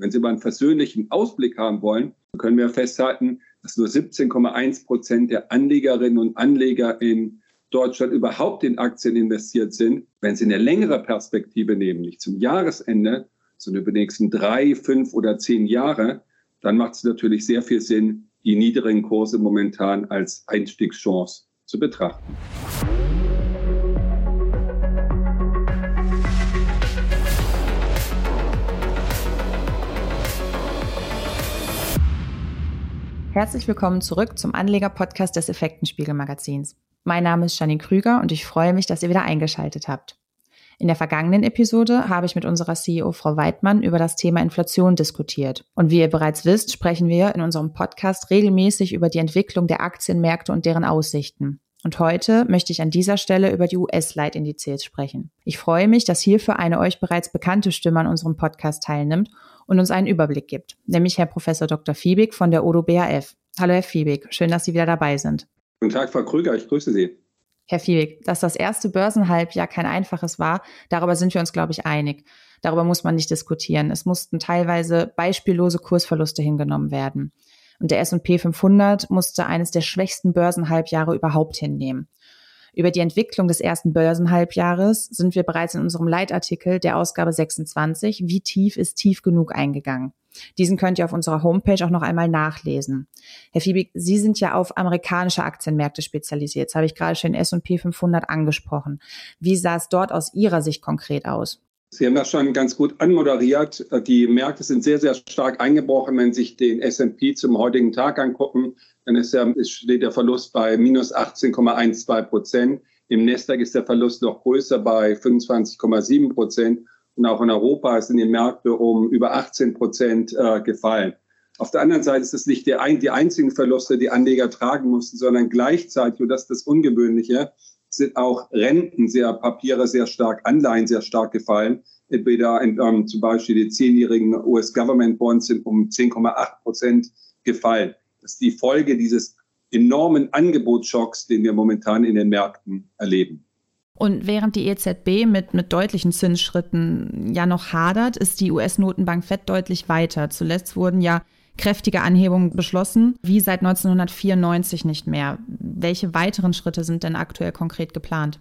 Wenn Sie mal einen versöhnlichen Ausblick haben wollen, können wir festhalten, dass nur 17,1 Prozent der Anlegerinnen und Anleger in Deutschland überhaupt in Aktien investiert sind. Wenn Sie eine längere Perspektive nehmen, nicht zum Jahresende, sondern über die nächsten drei, fünf oder zehn Jahre, dann macht es natürlich sehr viel Sinn, die niedrigen Kurse momentan als Einstiegschance zu betrachten. Herzlich willkommen zurück zum Anleger-Podcast des Effektenspiegel-Magazins. Mein Name ist Janine Krüger und ich freue mich, dass ihr wieder eingeschaltet habt. In der vergangenen Episode habe ich mit unserer CEO Frau Weidmann über das Thema Inflation diskutiert. Und wie ihr bereits wisst, sprechen wir in unserem Podcast regelmäßig über die Entwicklung der Aktienmärkte und deren Aussichten. Und heute möchte ich an dieser Stelle über die US-Leitindizes sprechen. Ich freue mich, dass hierfür eine euch bereits bekannte Stimme an unserem Podcast teilnimmt und uns einen Überblick gibt, nämlich Herr Professor Dr. Fiebig von der Odo BAF. Hallo Herr Fiebig, schön, dass Sie wieder dabei sind. Guten Tag, Frau Krüger, ich grüße Sie. Herr Fiebig, dass das erste Börsenhalbjahr kein einfaches war, darüber sind wir uns, glaube ich, einig. Darüber muss man nicht diskutieren. Es mussten teilweise beispiellose Kursverluste hingenommen werden. Und der S&P 500 musste eines der schwächsten Börsenhalbjahre überhaupt hinnehmen. Über die Entwicklung des ersten Börsenhalbjahres sind wir bereits in unserem Leitartikel der Ausgabe 26, wie tief ist tief genug eingegangen. Diesen könnt ihr auf unserer Homepage auch noch einmal nachlesen. Herr Fiebig, Sie sind ja auf amerikanische Aktienmärkte spezialisiert. Jetzt habe ich gerade schon S&P 500 angesprochen. Wie sah es dort aus Ihrer Sicht konkret aus? Sie haben das schon ganz gut anmoderiert. Die Märkte sind sehr, sehr stark eingebrochen. Wenn Sie sich den S&P zum heutigen Tag angucken, dann ist der, steht der Verlust bei minus 18,12 Prozent. Im Nasdaq ist der Verlust noch größer bei 25,7 Prozent. Und auch in Europa sind die Märkte um über 18 Prozent äh, gefallen. Auf der anderen Seite ist es nicht der, die einzigen Verluste, die Anleger tragen mussten, sondern gleichzeitig, und das ist das Ungewöhnliche, sind auch Renten, sehr Papiere sehr stark, Anleihen sehr stark gefallen. Entweder in, ähm, zum Beispiel die zehnjährigen US-Government-Bonds sind um 10,8 Prozent gefallen. Das ist die Folge dieses enormen Angebotsschocks, den wir momentan in den Märkten erleben. Und während die EZB mit, mit deutlichen Zinsschritten ja noch hadert, ist die US-Notenbank Fed deutlich weiter. Zuletzt wurden ja kräftige Anhebungen beschlossen, wie seit 1994 nicht mehr. Welche weiteren Schritte sind denn aktuell konkret geplant?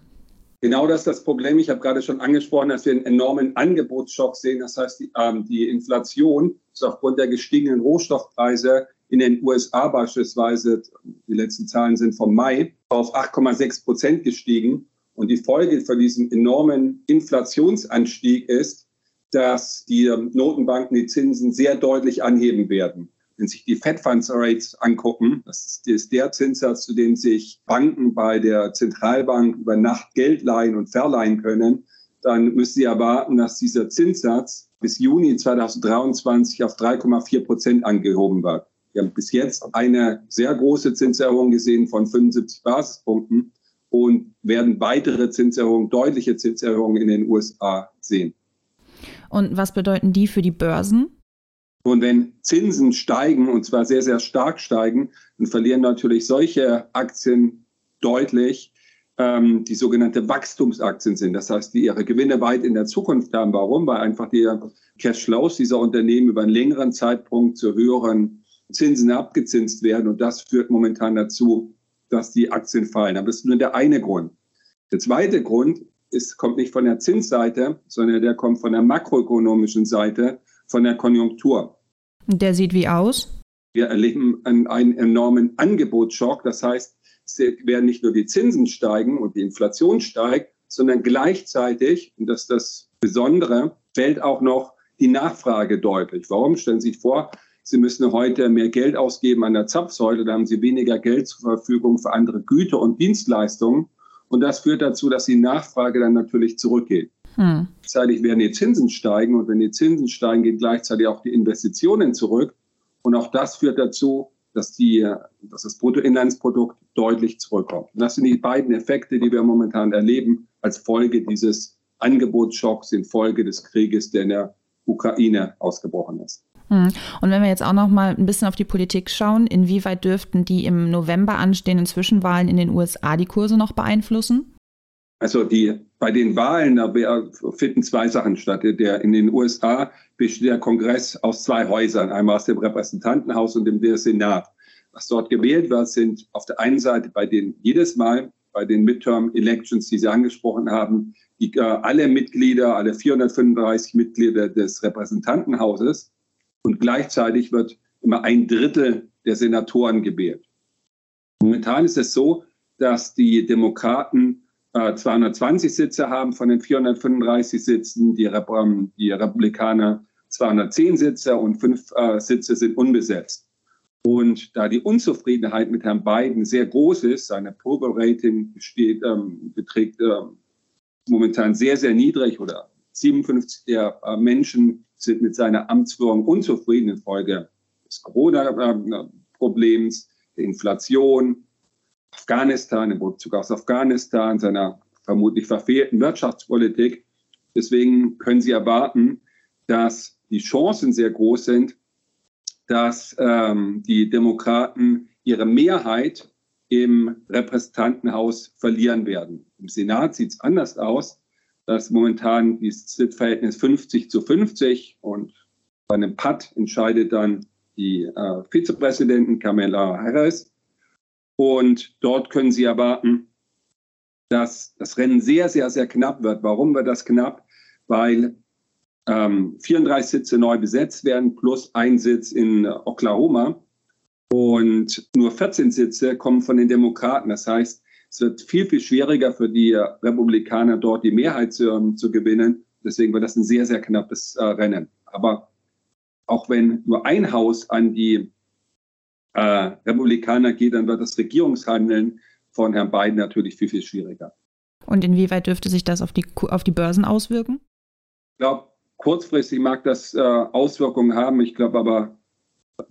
Genau das ist das Problem. Ich habe gerade schon angesprochen, dass wir einen enormen Angebotsschock sehen. Das heißt, die, ähm, die Inflation ist aufgrund der gestiegenen Rohstoffpreise in den USA beispielsweise, die letzten Zahlen sind vom Mai, auf 8,6 Prozent gestiegen. Und die Folge von diesem enormen Inflationsanstieg ist, dass die Notenbanken die Zinsen sehr deutlich anheben werden. Wenn sich die Fed Funds Rates angucken, das ist der Zinssatz, zu dem sich Banken bei der Zentralbank über Nacht Geld leihen und verleihen können, dann müssen Sie erwarten, dass dieser Zinssatz bis Juni 2023 auf 3,4 Prozent angehoben wird. Wir haben bis jetzt eine sehr große Zinserhöhung gesehen von 75 Basispunkten und werden weitere Zinserhöhungen, deutliche Zinserhöhungen in den USA sehen. Und was bedeuten die für die Börsen? Und wenn Zinsen steigen, und zwar sehr, sehr stark steigen, dann verlieren natürlich solche Aktien deutlich, ähm, die sogenannte Wachstumsaktien sind. Das heißt, die ihre Gewinne weit in der Zukunft haben. Warum? Weil einfach die Cashflows dieser Unternehmen über einen längeren Zeitpunkt zu höheren Zinsen abgezinst werden. Und das führt momentan dazu, dass die Aktien fallen. Aber das ist nur der eine Grund. Der zweite Grund ist, kommt nicht von der Zinsseite, sondern der kommt von der makroökonomischen Seite, von der Konjunktur. Der sieht wie aus? Wir erleben einen, einen enormen Angebotsschock. Das heißt, es werden nicht nur die Zinsen steigen und die Inflation steigt, sondern gleichzeitig, und das ist das Besondere, fällt auch noch die Nachfrage deutlich. Warum? Stellen Sie sich vor, Sie müssen heute mehr Geld ausgeben an der Zapfsäule, da haben Sie weniger Geld zur Verfügung für andere Güter und Dienstleistungen. Und das führt dazu, dass die Nachfrage dann natürlich zurückgeht. Hm. Gleichzeitig werden die Zinsen steigen und wenn die Zinsen steigen, gehen gleichzeitig auch die Investitionen zurück. Und auch das führt dazu, dass, die, dass das Bruttoinlandsprodukt deutlich zurückkommt. Und das sind die beiden Effekte, die wir momentan erleben als Folge dieses Angebotsschocks, in Folge des Krieges, der in der Ukraine ausgebrochen ist. Hm. Und wenn wir jetzt auch noch mal ein bisschen auf die Politik schauen, inwieweit dürften die im November anstehenden Zwischenwahlen in den USA die Kurse noch beeinflussen? Also die, bei den Wahlen, da finden zwei Sachen statt. Der, in den USA besteht der Kongress aus zwei Häusern, einmal aus dem Repräsentantenhaus und dem Senat. Was dort gewählt wird, sind auf der einen Seite bei den jedes Mal bei den Midterm Elections, die Sie angesprochen haben, die, äh, alle Mitglieder, alle 435 Mitglieder des Repräsentantenhauses und gleichzeitig wird immer ein Drittel der Senatoren gewählt. Momentan ist es so, dass die Demokraten äh, 220 Sitze haben von den 435 Sitzen, die, Rep die Republikaner 210 Sitze und fünf äh, Sitze sind unbesetzt. Und da die Unzufriedenheit mit Herrn Biden sehr groß ist, seine Approval-Rating besteht, ähm, beträgt äh, momentan sehr, sehr niedrig oder 57 der äh, Menschen sind mit seiner Amtsführung unzufrieden infolge des Corona-Problems, der Inflation, Afghanistan, im Rückzug aus Afghanistan, seiner vermutlich verfehlten Wirtschaftspolitik. Deswegen können Sie erwarten, dass die Chancen sehr groß sind, dass ähm, die Demokraten ihre Mehrheit im Repräsentantenhaus verlieren werden. Im Senat sieht es anders aus. Dass momentan das Sitzverhältnis 50 zu 50 und bei einem Patt entscheidet dann die äh, Vizepräsidentin Kamala Harris. Und dort können Sie erwarten, dass das Rennen sehr, sehr, sehr knapp wird. Warum wird das knapp? Weil ähm, 34 Sitze neu besetzt werden, plus ein Sitz in Oklahoma. Und nur 14 Sitze kommen von den Demokraten. Das heißt, es wird viel, viel schwieriger für die Republikaner dort die Mehrheit zu, um, zu gewinnen. Deswegen wird das ein sehr, sehr knappes äh, Rennen. Aber auch wenn nur ein Haus an die äh, Republikaner geht, dann wird das Regierungshandeln von Herrn Biden natürlich viel, viel schwieriger. Und inwieweit dürfte sich das auf die, auf die Börsen auswirken? Ich glaube, kurzfristig mag das äh, Auswirkungen haben. Ich glaube aber,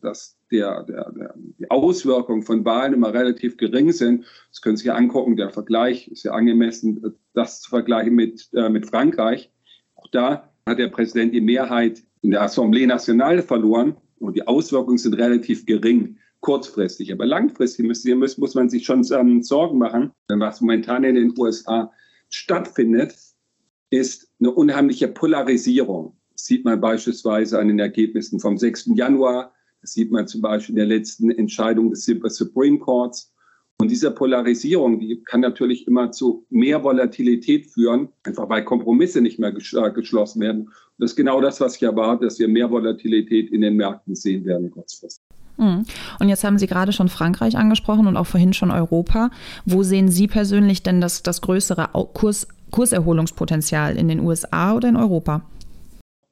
dass der, der, der, die Auswirkungen von Wahlen immer relativ gering sind. Das können Sie sich angucken. Der Vergleich ist ja angemessen, das zu vergleichen mit, äh, mit Frankreich. Auch da hat der Präsident die Mehrheit in der Assemblée Nationale verloren und die Auswirkungen sind relativ gering kurzfristig. Aber langfristig muss, muss, man sich schon ähm, Sorgen machen, denn was momentan in den USA stattfindet, ist eine unheimliche Polarisierung. Das sieht man beispielsweise an den Ergebnissen vom 6. Januar. Das sieht man zum Beispiel in der letzten Entscheidung des Supreme Courts. Und diese Polarisierung, die kann natürlich immer zu mehr Volatilität führen, einfach weil Kompromisse nicht mehr geschlossen werden. Und das ist genau das, was ich erwarte, dass wir mehr Volatilität in den Märkten sehen werden kurzfristig. Hm. Und jetzt haben Sie gerade schon Frankreich angesprochen und auch vorhin schon Europa. Wo sehen Sie persönlich denn das, das größere Kurs, Kurserholungspotenzial in den USA oder in Europa?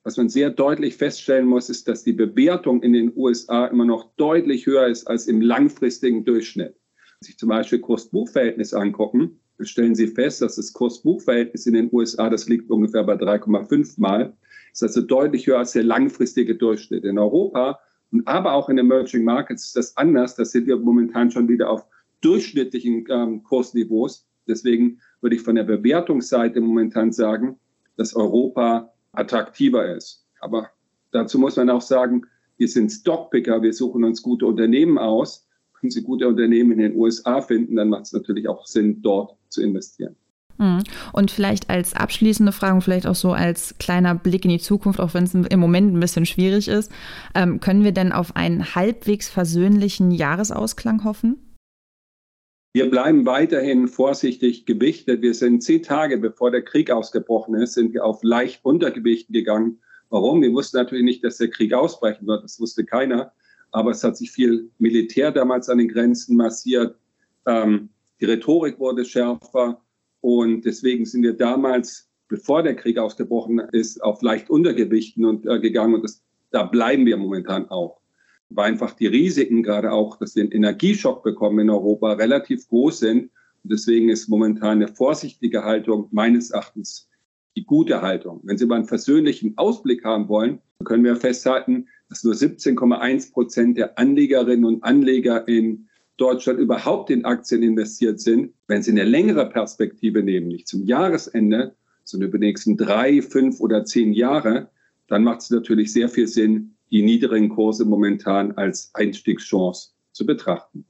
Was man sehr deutlich feststellen muss, ist, dass die Bewertung in den USA immer noch deutlich höher ist als im langfristigen Durchschnitt. Wenn Sie sich zum Beispiel Kurs-Buch-Verhältnis angucken, stellen Sie fest, dass das Kurs-Buch-Verhältnis in den USA, das liegt ungefähr bei 3,5 Mal, ist also deutlich höher als der langfristige Durchschnitt. In Europa und aber auch in Emerging Markets ist das anders. Da sind wir momentan schon wieder auf durchschnittlichen ähm, Kursniveaus. Deswegen würde ich von der Bewertungsseite momentan sagen, dass Europa attraktiver ist. Aber dazu muss man auch sagen, wir sind Stockpicker, wir suchen uns gute Unternehmen aus. Wenn Sie gute Unternehmen in den USA finden, dann macht es natürlich auch Sinn, dort zu investieren. Hm. Und vielleicht als abschließende Frage, vielleicht auch so als kleiner Blick in die Zukunft, auch wenn es im Moment ein bisschen schwierig ist, ähm, können wir denn auf einen halbwegs versöhnlichen Jahresausklang hoffen? Wir bleiben weiterhin vorsichtig gewichtet. Wir sind zehn Tage bevor der Krieg ausgebrochen ist, sind wir auf leicht Untergewicht gegangen. Warum? Wir wussten natürlich nicht, dass der Krieg ausbrechen wird. Das wusste keiner. Aber es hat sich viel Militär damals an den Grenzen massiert. Ähm, die Rhetorik wurde schärfer. Und deswegen sind wir damals, bevor der Krieg ausgebrochen ist, auf leicht Untergewichten und, äh, gegangen. Und das, da bleiben wir momentan auch weil einfach die Risiken, gerade auch, dass wir einen Energieschock bekommen in Europa, relativ groß sind. Und deswegen ist momentan eine vorsichtige Haltung meines Erachtens die gute Haltung. Wenn Sie mal einen versöhnlichen Ausblick haben wollen, können wir festhalten, dass nur 17,1 Prozent der Anlegerinnen und Anleger in Deutschland überhaupt in Aktien investiert sind. Wenn Sie eine längere Perspektive nehmen, nicht zum Jahresende, sondern über die nächsten drei, fünf oder zehn Jahre, dann macht es natürlich sehr viel Sinn, die niedrigen Kurse momentan als Einstiegschance zu betrachten.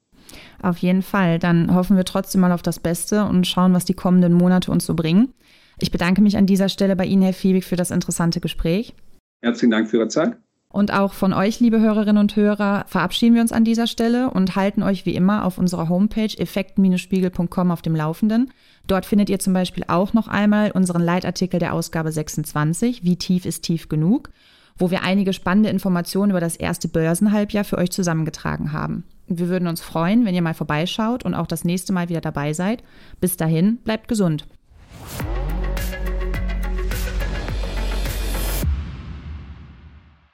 Auf jeden Fall. Dann hoffen wir trotzdem mal auf das Beste und schauen, was die kommenden Monate uns so bringen. Ich bedanke mich an dieser Stelle bei Ihnen, Herr Fiebig, für das interessante Gespräch. Herzlichen Dank für Ihre Zeit. Und auch von euch, liebe Hörerinnen und Hörer, verabschieden wir uns an dieser Stelle und halten euch wie immer auf unserer Homepage effekt-spiegel.com auf dem Laufenden. Dort findet ihr zum Beispiel auch noch einmal unseren Leitartikel der Ausgabe 26, Wie tief ist tief genug, wo wir einige spannende Informationen über das erste Börsenhalbjahr für euch zusammengetragen haben. Wir würden uns freuen, wenn ihr mal vorbeischaut und auch das nächste Mal wieder dabei seid. Bis dahin, bleibt gesund.